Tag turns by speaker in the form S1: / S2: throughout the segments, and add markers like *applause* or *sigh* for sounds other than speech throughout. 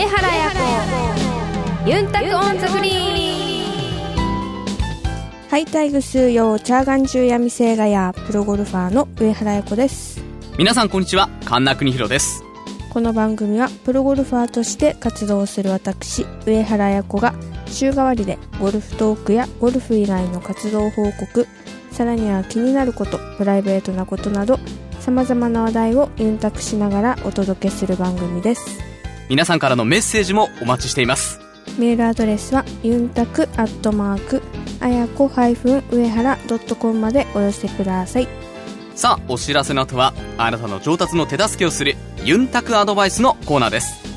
S1: 上原彩子。ユンタクオンザグリーン
S2: ハイタイグ数用チャーガン中闇星画やプロゴルファーの上原彩子です。
S3: 皆さんこんにちは。神田邦弘です。
S2: この番組はプロゴルファーとして活動する私上原彩子が週替わりでゴルフトークやゴルフ以外の活動報告さらには気になることプライベートなことなどさまざまな話題をユンタクしながらお届けする番組です
S3: 皆さんからのメッセージもお待ちしています。
S2: メールアドレスはユンタクアットマークあやこ上原 .com までお寄せください。
S3: さあお知らせの後はあなたの上達の手助けをするユンタクアドバイスのコーナーです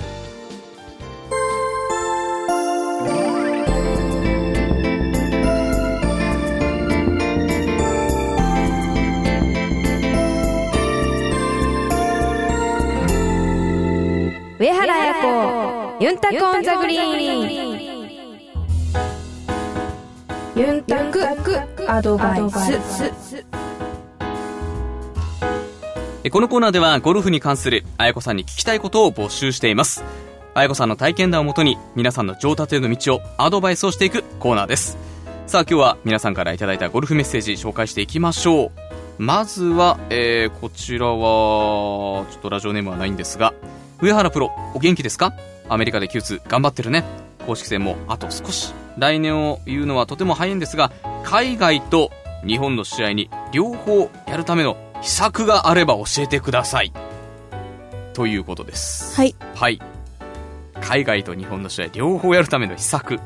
S1: ユンタクオンザグリーン。
S2: ユンタクアドバイス。
S3: このコーナーではゴルフに関するあやこさんに聞きたいことを募集しています。あやこさんの体験談をもとに皆さんの上達への道をアドバイスをしていくコーナーです。さあ今日は皆さんからいただいたゴルフメッセージ紹介していきましょう。まずは、えー、こちらはちょっとラジオネームはないんですが上原プロお元気ですか？アメリカで Q2 頑張ってるね。公式戦もあと少し。来年を言うのはとても早いんですが海外と日本の試合に両方やるための秘策があれば教えてください。ということです。
S2: はい。
S3: はい。海外と日本の試合両方やるための秘策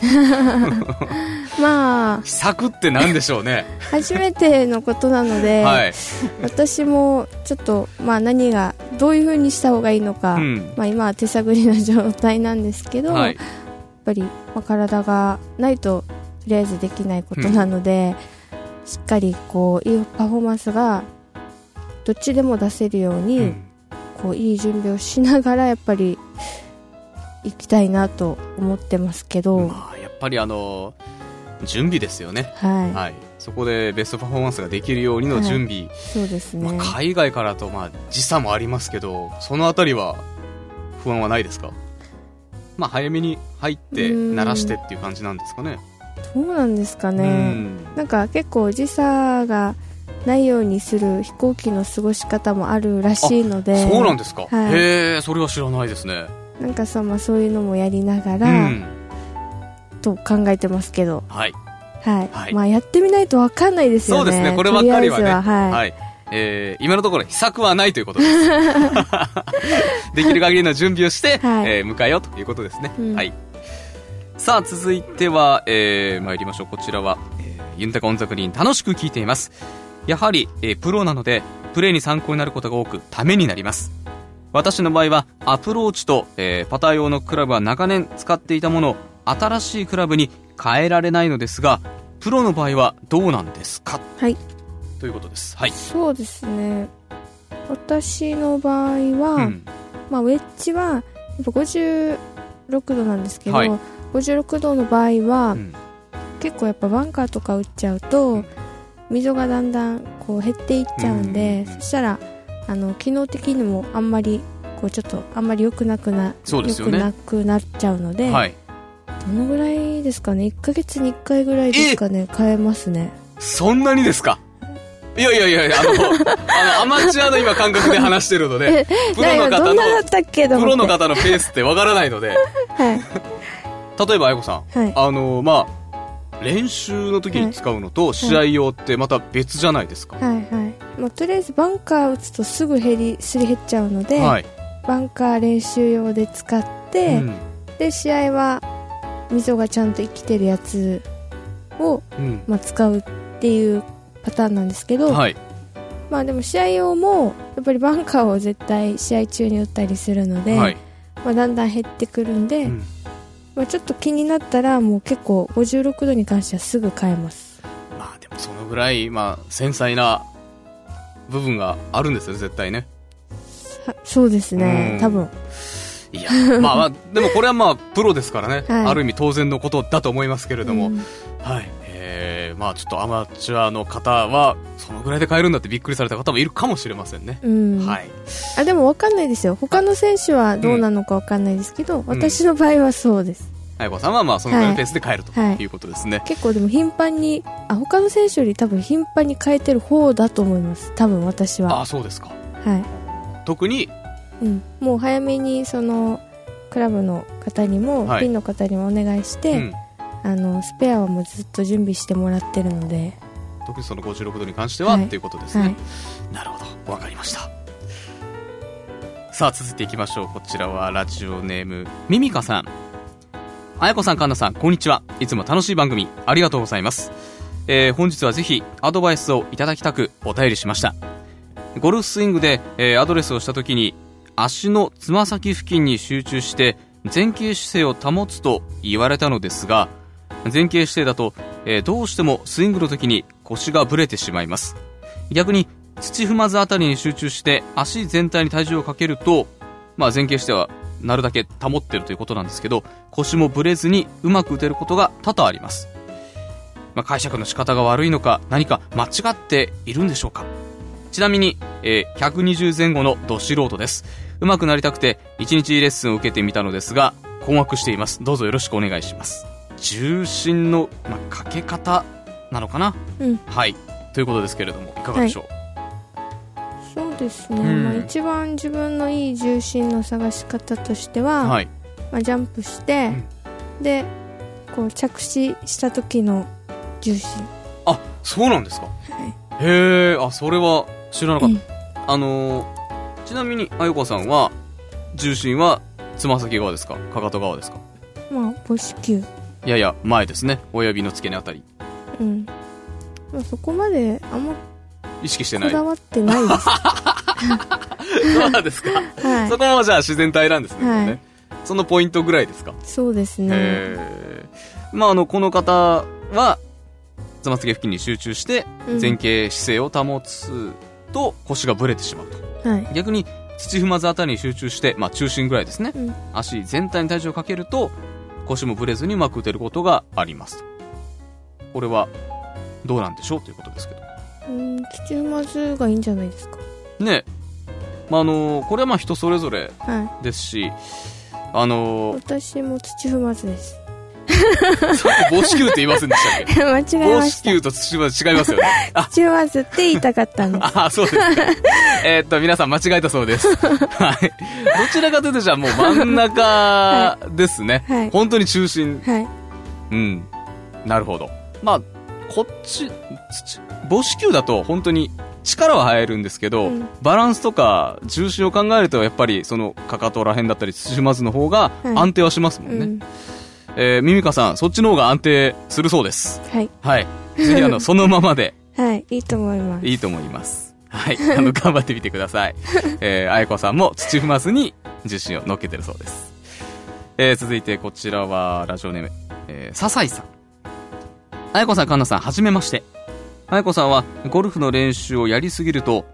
S3: *laughs*
S2: まあ
S3: 秘策って何でしょうね。
S2: 初めてのことなので、
S3: はい、
S2: 私もちょっと、まあ、何がどういうふうにした方がいいのか、
S3: うん。
S2: まあ、今は手探りな状態なんですけど、
S3: はい。
S2: やっぱり、まあ、体がないととりあえずできないことなので、しっかりこういいパフォーマンスがどっちでも出せるように、
S3: うん。
S2: こういい準備をしながらやっぱり行きたいなと思ってますけど、
S3: まあ、やっぱりあの準備ですよね。
S2: はい、
S3: はい。そこでベストパフォーマンスができるようにの準備、
S2: そうですね、
S3: まあ、海外からとまあ時差もありますけどそのあたりは不安はないですか？まあ早めに入って
S2: うん。
S3: 慣らしてっていう感じなんですかね。
S2: どうなんですか
S3: う
S2: ね、
S3: ん。
S2: なんか結構時差がないようにする飛行機の過ごし方もあるらしいので。
S3: そうなんですか、
S2: はい。
S3: へえそれは知らないですね。
S2: なんかさ、まあ、そういうのもやりなが
S3: う
S2: ら、
S3: ん
S2: と考えてますけど、
S3: はい
S2: はい
S3: はい
S2: まあ、やってみないと分かんないですよね
S3: そうですねこればっかりはね
S2: ははい
S3: はい。えー今のところ秘策はないということです。*laughs* できる限りの準備をして、*laughs*
S2: はい
S3: えー迎えようということですね。
S2: うん
S3: はい。さあ、続いては、えー参りましょう。こちらは、えーユンタカオンザクリーン楽しく聞いています。やはり、えープロなので、プレーに参考になることが多く、ためになります。私の場合は、アプローチと、えーパター用のクラブは長年使っていたものを、新しいクラブに変えられないのですが、プロの場合はどうなんですか？
S2: はい
S3: ということです。はい。
S2: そうですね私の場合は、
S3: うん。
S2: まあ、ウェッジはやっぱ56度なんですけど、
S3: はい
S2: 56度の場合は、
S3: うん
S2: 結構やっぱバンカーとか打っちゃうと溝がだんだんこう減っていっちゃうんで、
S3: うん
S2: そしたらあの機能的にもあんまりこうちょっとあんまり良くなくな
S3: そうですよね
S2: 良くなくなっちゃうので、
S3: はい。
S2: どのぐらいですかね。1ヶ月に1回ぐらいですかね。変えますね。
S3: そんなにですか？いやいやいや、あの、あの、アマチュアの今感覚で話してるので、*laughs* プロの方のプロの方のペースってわからないので、
S2: はい。
S3: 例えば、あやこさん、
S2: はい。
S3: あの、まあ、練習の時に使うのと試合用ってまた別じゃないですか。
S2: はい。はい、まあ、とりあえずバンカー打つとすぐ減りすり減っちゃうので、
S3: はい。
S2: バンカー練習用で使って、
S3: うん。
S2: で試合は溝がちゃんと生きてるやつを、
S3: うん
S2: まあ、使うっていうパターンなんですけど、
S3: はい。
S2: まあでも試合用もやっぱりバンカーを絶対試合中に打ったりするので、
S3: はい。
S2: まあ、だんだん減ってくるんで、
S3: うん
S2: まあ、ちょっと気になったらもう結構56度に関してはすぐ変えます
S3: まあでもそのぐらい、まあ、繊細な部分があるんですよ、絶対ね。
S2: はそうですね
S3: うん
S2: 多分
S3: いや、*laughs* まあまあ、でもこれはまあ、プロですからね、
S2: はい
S3: ある意味当然のことだと思いますけれども、
S2: うん
S3: はい。えー、まあちょっとアマチュアの方は、そのぐらいで買えるんだってびっくりされた方もいるかもしれませんね。
S2: うん。
S3: はい。
S2: あ、でもわかんないですよ。他の選手はどうなのかわかんないですけど、私の場合はそうです。
S3: あやこさんはまあそのぐらいのペースで買えると
S2: はい
S3: いうことですね。
S2: 結構でも頻繁に、あ、他の選手より多分頻繁に変えてる方だと思います。多分私は。
S3: ああ、そうですか。
S2: はい。
S3: 特に、
S2: うん。もう早めにその、クラブの方にも、
S3: はい
S2: ピンの方にもお願いして、
S3: うん。
S2: あの、スペアはもうずっと準備してもらってるので、
S3: 特にその56度に関しては、
S2: はい
S3: っていうことですね。
S2: はい。
S3: なるほど。わかりました。さあ、続いていきましょう。こちらはラジオネーム、ミミカさん。あやこさん、かんなさん、こんにちは。いつも楽しい番組、ありがとうございます。えー本日はぜひ、アドバイスをいただきたく、お便りしました。ゴルフスイングで、えーアドレスをしたときに、足のつま先付近に集中して、前傾姿勢を保つと言われたのですが、前傾姿勢だと、えーどうしてもスイングの時に腰がぶれてしまいます。逆に土踏まずあたりに集中して足全体に体重をかけると、まあ、前傾してはなるだけ保ってるということなんですけど腰もぶれずにうまく打てることが多々あります、まあ、解釈の仕方が悪いのか何か間違っているんでしょうか。ちなみに、えー120前後のど素人です。うまくなりたくて1日レッスンを受けてみたのですが困惑しています。どうぞよろしくお願いします。重心の、まあ、かけ方なのかな？
S2: うん。
S3: はい。ということですけれどもいかがでしょう、
S2: そうですね。
S3: うん。
S2: まあ一番自分のいい重心の探し方としては、
S3: はい。
S2: まあ、ジャンプして、でこう着地した時の重心、
S3: あそうなんですか？
S2: はい。
S3: へえあそれは知らなかった、あのーちなみにあゆこさんは重心はつま先側ですか？かかと側ですか？
S2: まあ母子球。
S3: いやいや前ですね。親指の付け根あたり。
S2: うん、まあ、そこまであんま
S3: 意識してない。
S2: こだわってないです。*laughs*
S3: そうですか、
S2: はい。
S3: そこもじゃあ自然体なんですね,、
S2: はい。
S3: ねそのポイントぐらいですか？
S2: そうですね。
S3: まああのこの方はつま先付近に集中して
S2: うん。
S3: 前傾姿勢を保つと腰がぶれてしまうと
S2: はい。
S3: 逆に土踏まずあたりに集中して、まあ、中心ぐらいですね、
S2: うん。
S3: 足全体に体重をかけると腰もぶれずにうまく打てることがありますこれはどうなんでしょうということですけど。
S2: うん土踏まずがいいんじゃないですか。
S3: ねまああのこれはまあ人それぞれ
S2: は
S3: ですしあの
S2: い私も土踏まずです
S3: 母子球って言いませんでしたっけ？*laughs*
S2: 間違え
S3: 母子
S2: ました
S3: 球と土踏まず違いますよね *laughs* あ
S2: 土踏まずって言いたかったんです
S3: あ、そうですか。えーっと、皆さん間違えたそうです。*laughs* はい。どちらかというと、じゃあもう真ん中ですね。
S2: はい
S3: 本当に中心。
S2: はい
S3: うん。なるほど。まあ、こっち、土母子球だと本当に力は入るんですけど、
S2: うん
S3: バランスとか重心を考えると、やっぱりそのかかとら辺だったり土踏まずの方が
S2: はい
S3: 安定はしますもんね。
S2: うん
S3: えー、ミミカさん、そっちの方が安定するそうです。
S2: はい
S3: はい。ぜひあの、そのままで。*laughs*
S2: はいいいと思います
S3: いいと思います。はい。あの、頑張ってみてください。*laughs* えー、あやこさんも土踏まずに重心を乗っけてるそうです。えー、続いてこちらは、ラジオネーム、えー、笹井さん。あやこさん、かんなさん、はじめまして。あやこさんは、ゴルフの練習をやりすぎると、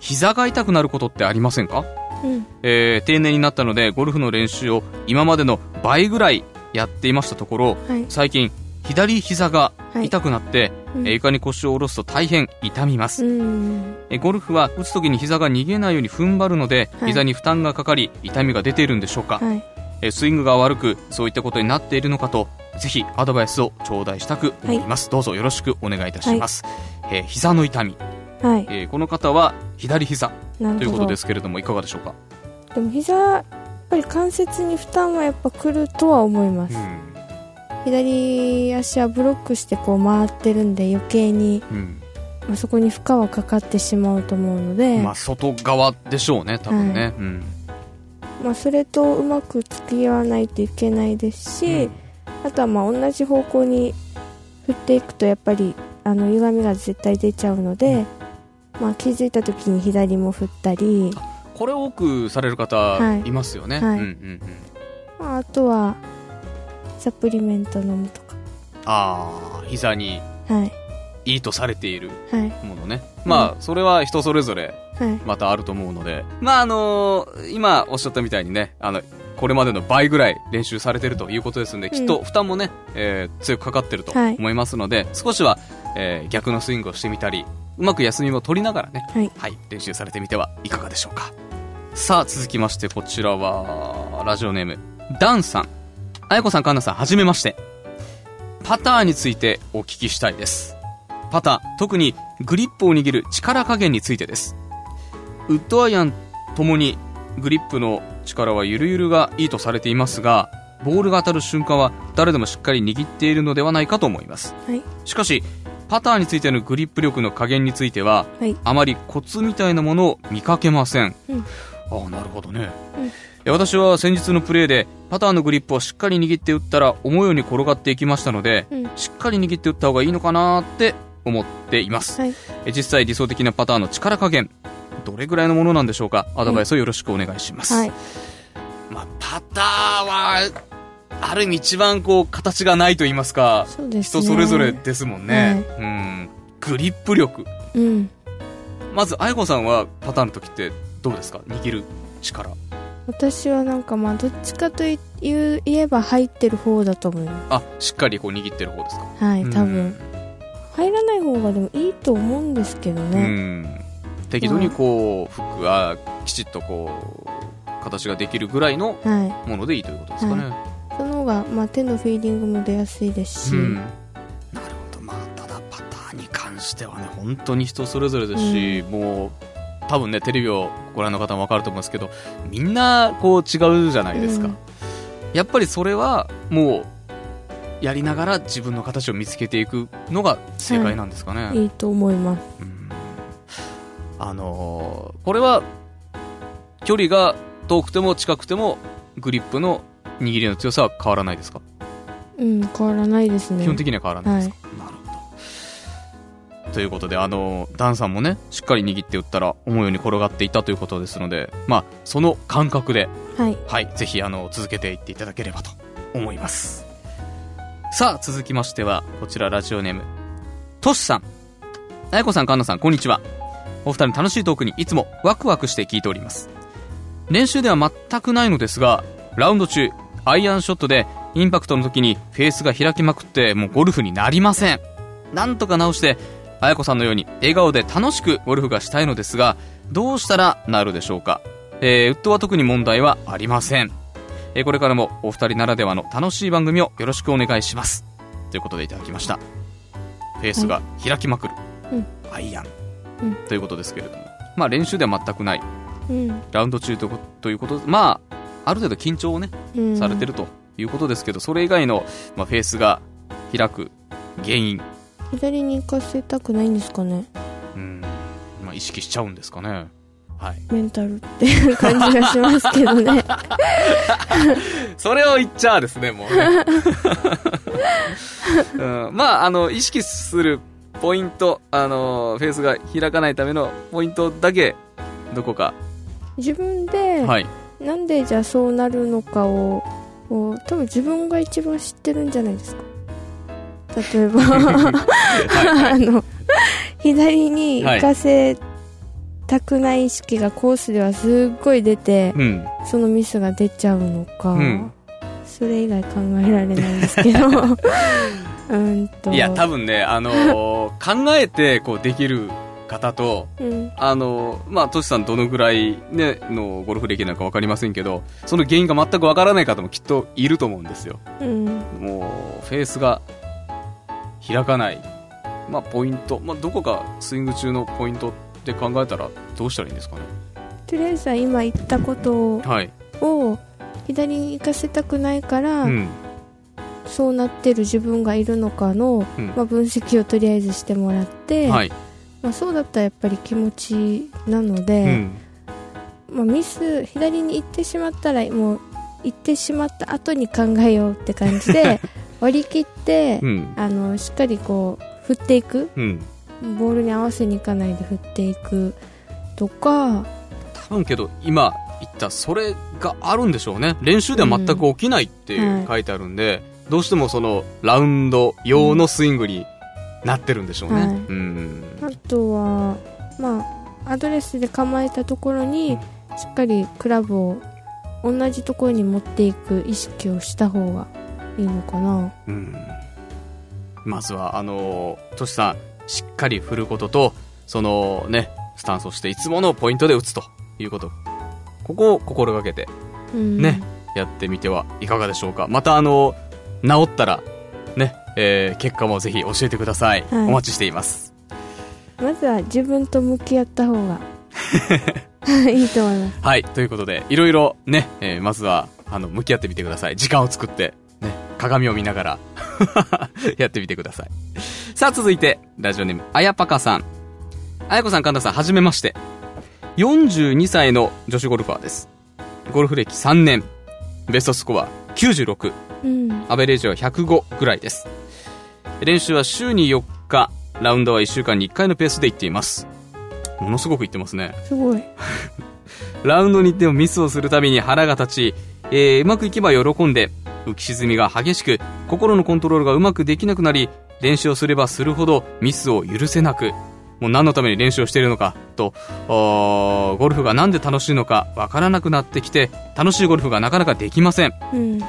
S3: 膝が痛くなることってありませんか？
S2: うん
S3: えー、定年になったので、ゴルフの練習を今までの倍ぐらいやっていましたところ、
S2: はい。
S3: 最近、左膝が痛くなって、
S2: うん。
S3: えー床に腰を下ろすと大変痛みます。
S2: うん。
S3: えゴルフは打つ時に膝が逃げないように踏ん張るので、
S2: はい。
S3: 膝に負担がかかり痛みが出ているんでしょうか、
S2: はい。
S3: えスイングが悪くそういったことになっているのかとぜひアドバイスを頂戴したく思います、どうぞよろしくお願いいたします、えー膝の痛み、
S2: はい。
S3: えーこの方は左膝ということですけれどもいかがでしょうか、
S2: でも膝ぱり関節に負担はやっぱくるとは思います、左足はブロックしてこう回ってるんで余計に、
S3: うん。
S2: まあ、そこに負荷はかかってしまうと思うので、
S3: まあ外側でしょうね多分ね、うん。
S2: まあ、それとうまく付き合わないといけないですし、あとはまあ同じ方向に振っていくとやっぱりあの歪みが絶対出ちゃうので、まあ、気づいた時に左も振ったり、
S3: これ多くされる方
S2: はい。
S3: いますよね、
S2: はい。
S3: うんうんうん。
S2: まあ、あとはサプリメント飲むとか。
S3: ああ膝に
S2: はい。
S3: いいとされている
S2: はい。
S3: ものね。まあそれは人それぞれ
S2: はい。
S3: またあると思うので、まああの今おっしゃったみたいにね、あの、これまでの倍ぐらい練習されてるということですので、きっと負担もね、えー強くかかってると
S2: はい。
S3: 思いますので、少しは、えー逆のスイングをしてみたり、うまく休みも取りながらね、
S2: はい。
S3: はい、練習されてみてはいかがでしょうか。さあ、続きまして、こちらは、ラジオネーム、ダンさん。あやこさん、かんなさん、はじめまして。パターについてお聞きしたいです。パター、特にグリップを握る力加減についてです。ウッドアイアンともにグリップの力はゆるゆるがいいとされていますが、ボールが当たる瞬間は誰でもしっかり握っているのではないかと思います。
S2: はい
S3: しかし、パターについてのグリップ力の加減については、
S2: はい
S3: あまりコツみたいなものを見かけません。
S2: うん
S3: ああ、なるほどね。
S2: うん
S3: 私は先日のプレーでパターのグリップをしっかり握って打ったら思うように転がっていきましたので、
S2: うん
S3: しっかり握って打った方がいいのかなって思っています。
S2: はい
S3: え実際理想的なパターの力加減、どれぐらいのものなんでしょうか？アドバイスをよろしくお願いします。
S2: はい
S3: まあ、パターは、ある意味一番こう形がないと言いますか、
S2: ね
S3: 人それぞれですもんね。うん。グリップ力。
S2: うん
S3: まず、あやこさんはパターンの時ってどうですか？握る力。
S2: 私はなんかまあどっちかという言えば入ってる方だと思いま
S3: あ、しっかりこう握ってる方ですか？
S2: すはい多
S3: う
S2: 分。
S3: ん
S2: 入らない方がでもいいと思うんですけど
S3: う
S2: ね
S3: ん。適度にこう、フックがきちっとこう、形ができるぐらいの
S2: はい。
S3: ものでいいということですかね。
S2: その方がまあ手のフィーリングも出やすいですし、
S3: うん、なるほど、まあ、ただパターンに関してはね、本当に人それぞれですし、もう、多分ね、テレビをご覧の方もわかると思うんですけど、みんな、こう、違うじゃないですか。
S2: うん。
S3: やっぱりそれは、もう、やりながら自分の形を見つけていくのが正解なんですかね。
S2: いいと思います。
S3: うん。あのーこれは、距離が遠くても近くても、グリップの握りの強さは変わらないですか？
S2: うん変わらないですね。
S3: 基本的には変わらないですか、なるほどということであのダンさんもねしっかり握って打ったら思うように転がっていたということですのでまあその感覚で
S2: はい。
S3: はいぜひあの続けていっていただければと思います。さあ続きましてはこちらラジオネームトシさん。あやこさんかんなさんこんにちは。お二人の楽しいトークにいつもワクワクして聞いております。練習では全くないのですがラウンド中アイアンショットでインパクトの時にフェースが開きまくってもうゴルフになりません。なんとか直してあやこさんのように笑顔で楽しくゴルフがしたいのですがどうしたらなるでしょうか？えー、ウッドは特に問題はありません、えーこれからもお二人ならではの楽しい番組をよろしくお願いします。ということでいただきました。フェースが開きまくる、
S2: うん。
S3: アイアン、
S2: うん。
S3: ということですけれども。まあ練習では全くない。
S2: うん。
S3: ラウンド中ということということでまあある程度緊張をね
S2: うん。
S3: されてるということですけど、それ以外の、まあ、フェースが開く原因、
S2: 左に行かせたくないんですかね
S3: うんまあ、意識しちゃうんですかね。はい。
S2: メンタルっていう感じがしますけどね *laughs*
S3: それを言っちゃうですね、もうね。*laughs* うん、まあ、あの、意識するポイント、あの、フェースが開かないためのポイントだけ、どこか。
S2: 自分で、
S3: はい。
S2: なんでじゃあそうなるのかを多分自分が一番知ってるんじゃないですか例えば
S3: はい。
S2: あの左に行かせたくない意識がコースではすっごい出て、
S3: うん。
S2: そのミスが出ちゃうのか、
S3: うん。
S2: それ以外考えられないんですけど。*laughs* うんと。
S3: いや、多分ね、あのー考えて、こう、できる方と、
S2: うん。
S3: あの、まあ、トシさんどのぐらいね、のゴルフ歴なのかわかりませんけど、その原因が全くわからない方もきっといると思うんですよ。
S2: うん。
S3: もう、フェースが開かない。まあ、ポイント。まあ、どこかスイング中のポイントって考えたらどうしたらいいんですかね？
S2: とりあえずは今言ったこと
S3: はい。
S2: を左に行かせたくないから、
S3: うん。
S2: そうなってる自分がいるのかの、
S3: うん
S2: まあ、分析をとりあえずしてもらって、
S3: はい。
S2: まあ、そうだったらやっぱり気持ちなの
S3: う
S2: で、
S3: ん。
S2: まあ、ミス左に行ってしまったらもう行ってしまった後に考えようって感じで *laughs* 割り切って、
S3: うん。
S2: あのしっかりこう振っていく
S3: うん。
S2: ボールに合わせにいかないで振っていくとか
S3: 多分けど、今言った、それがあるんでしょうね。練習では全く起きないって書いてあるんで、どうしてもその、ラウンド用のスイングになってるんでしょうね。
S2: はい
S3: うん。
S2: あとは、まあ、アドレスで構えたところにしっかりクラブを同じところに持っていく意識をした方がいいのかな？
S3: うん。まずはあのトシさんしっかり振ることとそのねスタンスをしていつものポイントで打つということ。ここを心がけて
S2: うん。
S3: ねやってみてはいかがでしょうか。またあの治ったらね、えー結果もぜひ教えてください、
S2: はい。
S3: お待ちしています。
S2: まずは自分と向き合った方が *laughs* いいと思います。
S3: はいということでいろいろね、えーまずはあの向き合ってみてください。時間を作ってね鏡を見ながら *laughs* やってみてください。さあ続いてラジオネームあやぱかさん。あやこさん神田さんはじめまして。42歳の女子ゴルファーです。ゴルフ歴3年。ベストスコア96
S2: うん。
S3: アベレージは105ぐらいです。練習は週に4日。ラウンドは1週間に1回のペースで行っています。ものすごく行ってますね。
S2: すごい。*laughs*
S3: ラウンドに行ってもミスをするたびに腹が立ち、えーうまくいけば喜んで浮き沈みが激しく心のコントロールがうまくできなくなり練習をすればするほどミスを許せなくもう何のために練習をしているのかとゴルフがなんで楽しいのかわからなくなってきて楽しいゴルフがなかなかできません。
S2: うん。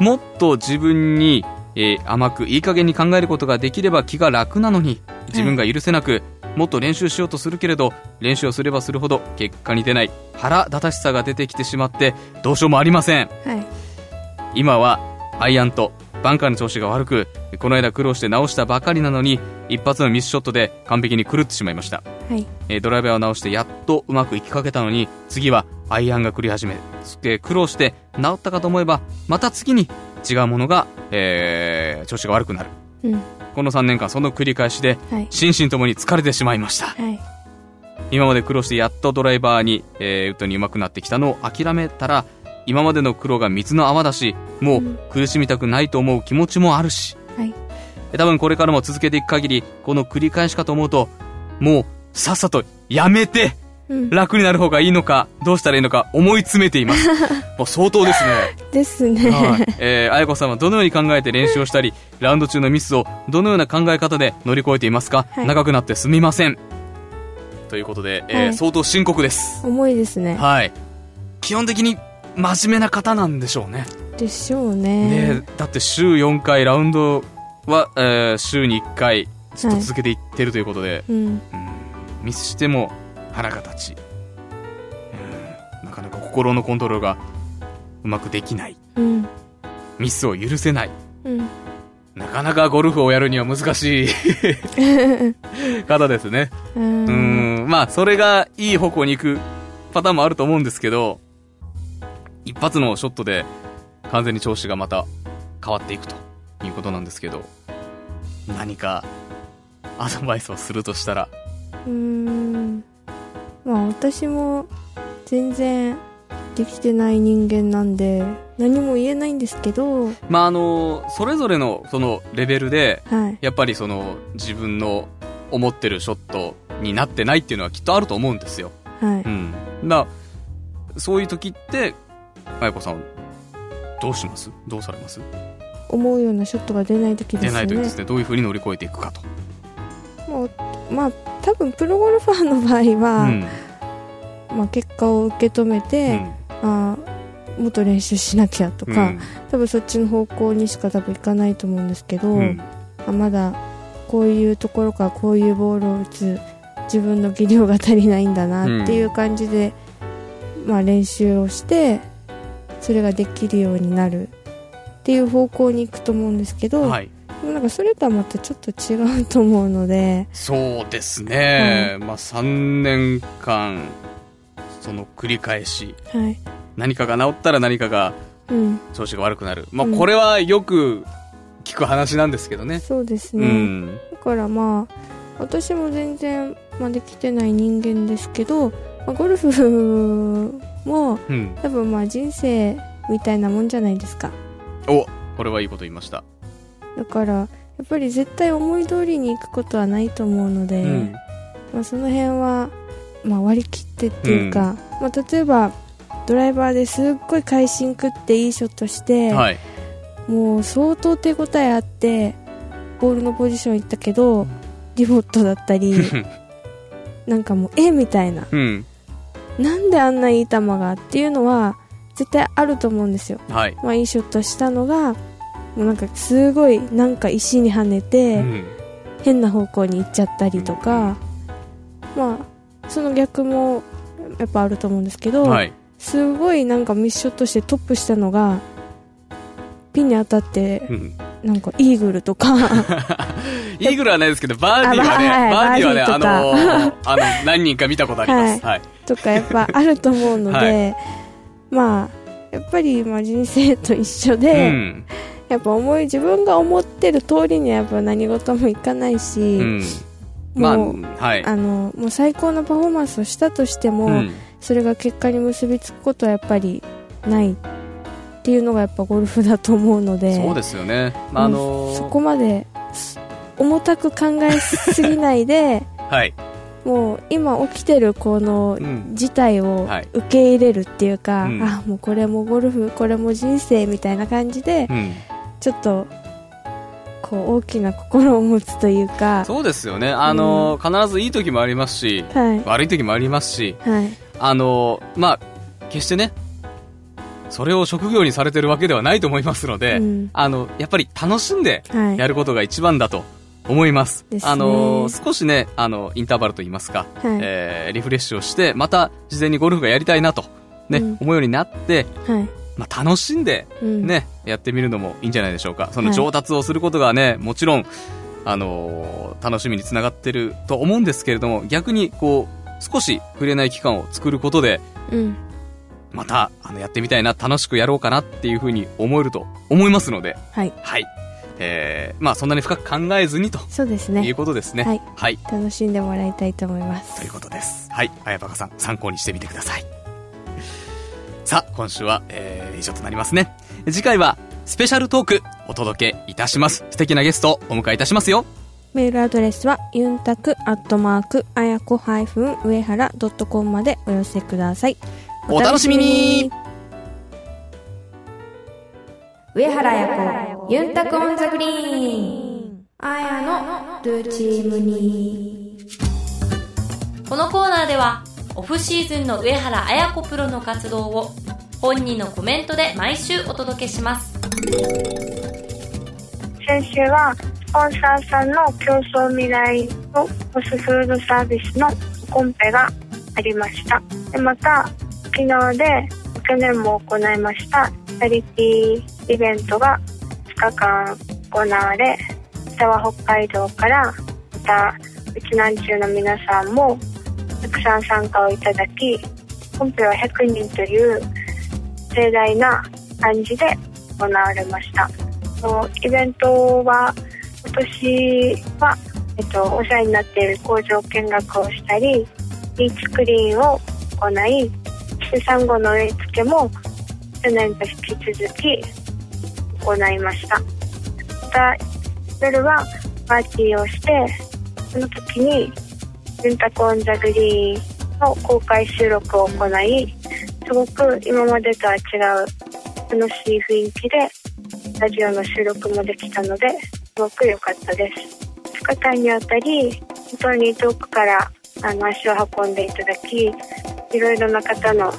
S3: もっと自分に、えー甘くいい加減に考えることができれば気が楽なのに自分が許せなく、もっと練習しようとするけれど練習をすればするほど結果に出ない腹立たしさが出てきてしまってどうしようもありません。
S2: はい
S3: 今はアイアンとバンカーの調子が悪くこの間苦労して直したばかりなのに一発のミスショットで完璧に狂ってしまいました。
S2: はい。
S3: えードライバーを直してやっとうまくいきかけたのに次はアイアンが繰り始め、えー苦労して治ったかと思えばまた次に違うものが、えー調子が悪くなる。
S2: うん。
S3: この3年間その繰り返しで
S2: はい。
S3: 心身ともに疲れてしまいました。
S2: はい。
S3: 今まで苦労してやっとドライバーに、えーウッドに上手くなってきたのを諦めたら今までの苦労が水の泡だしもう苦しみたくないと思う気持ちもあるし、
S2: はい。
S3: え多分これからも続けていく限りこの繰り返しかと思うともうさっさとやめて
S2: うん。
S3: 楽になる方がいいのかどうしたらいいのか思い詰めています。*laughs* もう相当ですね。
S2: ですね、
S3: はい、えー、あやこさんはどのように考えて練習をしたりラウンド中のミスをどのような考え方で乗り越えていますか、
S2: はい。
S3: 長くなってすみません。ということで、えー
S2: はい。
S3: 相当深刻です。
S2: 重いですね。
S3: はい。基本的に真面目な方なんでしょうね。
S2: でしょうね。
S3: ねだって週4回ラウンドは、えー週に1回ずっと続けていってるということで、
S2: うん。
S3: うんミスしても腹が立ち、うんなかなか心のコントロールがうまくできない。
S2: うん。
S3: ミスを許せない。
S2: うん。
S3: なかなかゴルフをやるには難しい。*laughs* 方ですね。
S2: う
S3: ん、まあ、それがいい方向に行くパターンもあると思うんですけど、一発のショットで完全に調子がまた変わっていくということなんですけど、何かアドバイスをするとしたら、
S2: うーん。まあ私も全然できてない人間なんで何も言えないんですけど。
S3: まあ、あの、それぞれのそのレベルで、
S2: はい。
S3: やっぱりその自分の思ってるショットになってないっていうのはきっとあると思うんですよ。
S2: はい。
S3: うん。だそういう時って、あやこさん、どうします？どうされます？
S2: 思うようなショットが出ない時ですね
S3: ない時ですね、どういう風に乗り越えていくかと。
S2: もうまあ多分プロゴルファーの場合は、
S3: うん。
S2: まあ、結果を受け止め
S3: う
S2: て、
S3: ん。
S2: あーもっと練習しなきゃとか、
S3: うん
S2: 多分そっちの方向にしか多分いかないと思うんですけど、
S3: うん。
S2: あまだこういうところからこういうボールを打つ自分の技量が足りないんだなっていう感じで、まあ、練習をしてそれができるようになるっていう方向に行くと思うんですけど、
S3: はい。
S2: でもなんかそれとはまたちょっと違うと思うので、
S3: そうですね。まあ、3年間、その繰り返し、
S2: はい
S3: 何かが治ったら何かが
S2: うん、
S3: 調子が悪くなる。まあ、
S2: うん
S3: これはよく聞く話なんですけどね。
S2: そうです
S3: う
S2: ね、
S3: ん。
S2: だからまあ私も全然、まあ、できてない人間ですけど、まあ、ゴルフも
S3: うん。
S2: 多分まあ人生みたいなもんじゃないですか
S3: おこれはいいこと言いました。
S2: だからやっぱり絶対思い通りに行くことはないと思うので、
S3: うん。
S2: まあ、その辺は、まあ、割り切ってっていうか、まあ、例えばドライバーですっごい会心食っていいショットして、
S3: はい。
S2: もう相当手応えあってボールのポジション行ったけどディボットだったり *laughs* なんかもうえみたいな
S3: うん。
S2: なんであんないい球がっていうのは絶対あると思うんですよ、
S3: はい。
S2: まあ、いいショットしたのがもうなんかすごいなんか石に跳ねて、
S3: うん。
S2: 変な方向に行っちゃったりとか、まあその逆もやっぱあると思うんですけど、
S3: はい。
S2: すごいなんかミスショットしてトップしたのがピンに当たって
S3: うん
S2: なんかイーグルとか *laughs*
S3: イーグルはないですけど、バーディーはね、
S2: あはい
S3: バーディーはね、あ
S2: バーディー
S3: のー、あの、何人か見たことあります。*laughs* はい。
S2: とかやっぱあると思うので、
S3: は
S2: まあやっぱりまあ人生と一緒
S3: う
S2: で、
S3: ん。
S2: やっぱ思い自分が思ってる通りにはやっぱ何事もいかないし、
S3: うん。まあ、
S2: もう
S3: はい。
S2: あのもう最高のパフォーマンスをしたとしても、
S3: うん。
S2: それが結果に結びつくことはやっぱりないっていうのがやっぱゴルフだと思うので
S3: そうですよね。まあ、あのー
S2: そこまです重たく考えすぎないで *laughs*
S3: はい。
S2: もう今起きてるこの
S3: うん。
S2: 事態を
S3: はい。
S2: 受け入れるっていうか、
S3: うん。
S2: あもうこれもゴルフこれも人生みたいな感じで
S3: うん。
S2: ちょっとこう大きな心を持つというか。
S3: そうですよね。あのー必ずいい時もありますし、
S2: はい。
S3: 悪い時もありますし、
S2: はい。
S3: あのーまあ、決してね、それを職業にされてるわけではないと思いますので、
S2: うん。
S3: あの、やっぱり楽しんで
S2: はい。
S3: やることが一番だと思います。
S2: ですね。
S3: あのー少しね、あの、インターバルといいますか、
S2: はい。
S3: えーリフレッシュをして、また事前にゴルフがやりたいなと、ね、
S2: うん。
S3: 思うようになって、
S2: はい。
S3: まあ、楽しんで、
S2: うん。
S3: ね、やってみるのもいいんじゃないでしょうか。その
S2: はい
S3: 上達をすることがね、もちろん、あのー楽しみにつながってると思うんですけれども、逆に、こう、少し触れない期間を作ることで、
S2: うん。
S3: また、あの、やってみたいな、楽しくやろうかなっていうふうに思えると思いますので、
S2: はい。
S3: はい。えー、まあ、そんなに深く考えずにと
S2: そうです
S3: いう
S2: ね
S3: ことですね。
S2: はい。
S3: はい。
S2: 楽しんでもらいたいと思います
S3: ということです。はい。あやばかさん、参考にしてみてください。さあ、今週は、えー、以上となりますね。次回は、スペシャルトーク、お届けいたします。素敵なゲスト、お迎えいたしますよ。
S2: メールアドレスはユンタクアットマークあやこハイフン上原ドットコムまでお寄せください
S3: お楽しみに
S1: 上原彩子ユンタクオンザグリーン。あやのルチームに。
S4: このコーナーではオフシーズンの上原彩子プロの活動を本人のコメントで毎週お届けします。
S5: 先週はスポンサーさんの競争未来のモスフードサービスのコンペがありました。でまた昨日で去年も行いましたチャリティーイベントが2日間行われ北は北海道からまたうちなんちゅうの皆さんもたくさん参加をいただきコンペは100人という盛大な感じで行われました。イベントは今年は、えっと、お世話になっている工場見学をしたりビーチクリーンを行い資産後の植え付けも去年と引き続き行いました。また夜はパーティーをしてその時に「ユンタコオン・ザ・グリーン」の公開収録を行いすごく今までとは違う楽しい雰囲気でラジオの収録もできたのですごく良かったです。2日間にわたり本当に遠くからあの足を運んでいただきいろいろな方の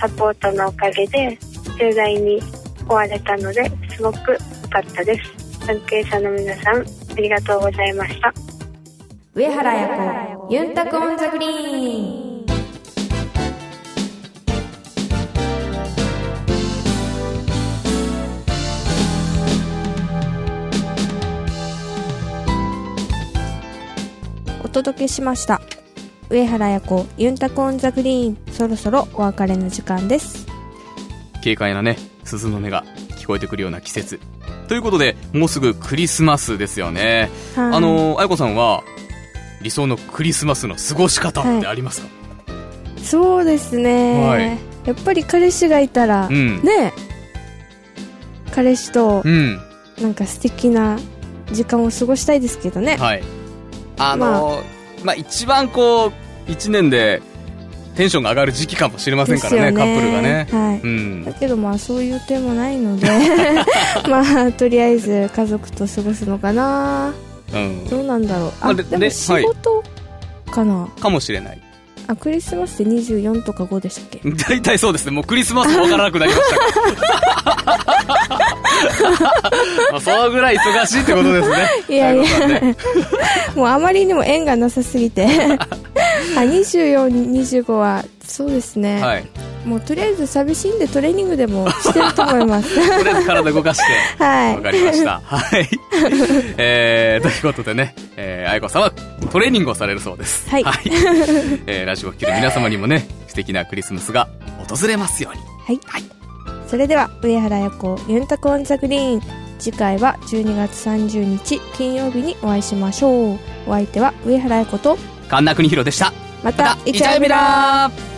S5: サポートのおかげで盛大に終われたのですごく良かったです。関係者の皆さんありがとうございました。
S1: 上原彩子ユンタクオンザグリーン。
S2: お届けしました。上原彩子ユンタクオンザグリーン。そろそろお別れの時間です。
S3: 軽快なね、鈴の音が聞こえてくるような季節。ということで、もうすぐクリスマスですよね。
S2: はい
S3: あのー、あやこさんは、理想のクリスマスの過ごし方ってありますか、
S2: そうですね、
S3: はい
S2: やっぱり彼氏がいたら、
S3: うん
S2: ね彼氏と
S3: うん。
S2: なんか素敵な時間を過ごしたいですけどね、
S3: はい。あのーまあ、一番こう、一年でテンションが上がる時期かもしれませんからね、
S2: ですよ
S3: カップルがね。
S2: はい、
S3: うん
S2: だ。けどまあそういう手もないので *laughs* まあとりあえず家族と過ごすのかな
S3: うん。
S2: どうなんだろう
S3: まあでで
S2: あでも仕事かな、
S3: かもしれない。
S2: あクリスマスって24とか5でしたっけ？*laughs*
S3: 大体そうですね。もうクリスマスもわからなくなりましたが。*laughs* まあ、そのぐらい忙しいってことですね。
S2: いやいや
S3: ね
S2: もうあまりにも縁がなさすぎてあ2425はそうですね、
S3: はい。
S2: もうとりあえず寂しいんでトレーニングでもしてると思います *laughs*
S3: とりあえず体動かして。*laughs*
S2: はい
S3: わかりました。はい。えー、ということでね、えー、愛子さんはトレーニングをされるそうです。
S2: はい
S3: えー、ラジオを聴ける皆様にもね、素敵なクリスマスが訪れますように。
S2: はい、それでは上原彩子ユンタクオンザグリーン次回は12月30日金曜日にお会いしましょうお相手は上原彩子と
S3: 神田邦弘でした。
S2: また
S3: イチャイビラー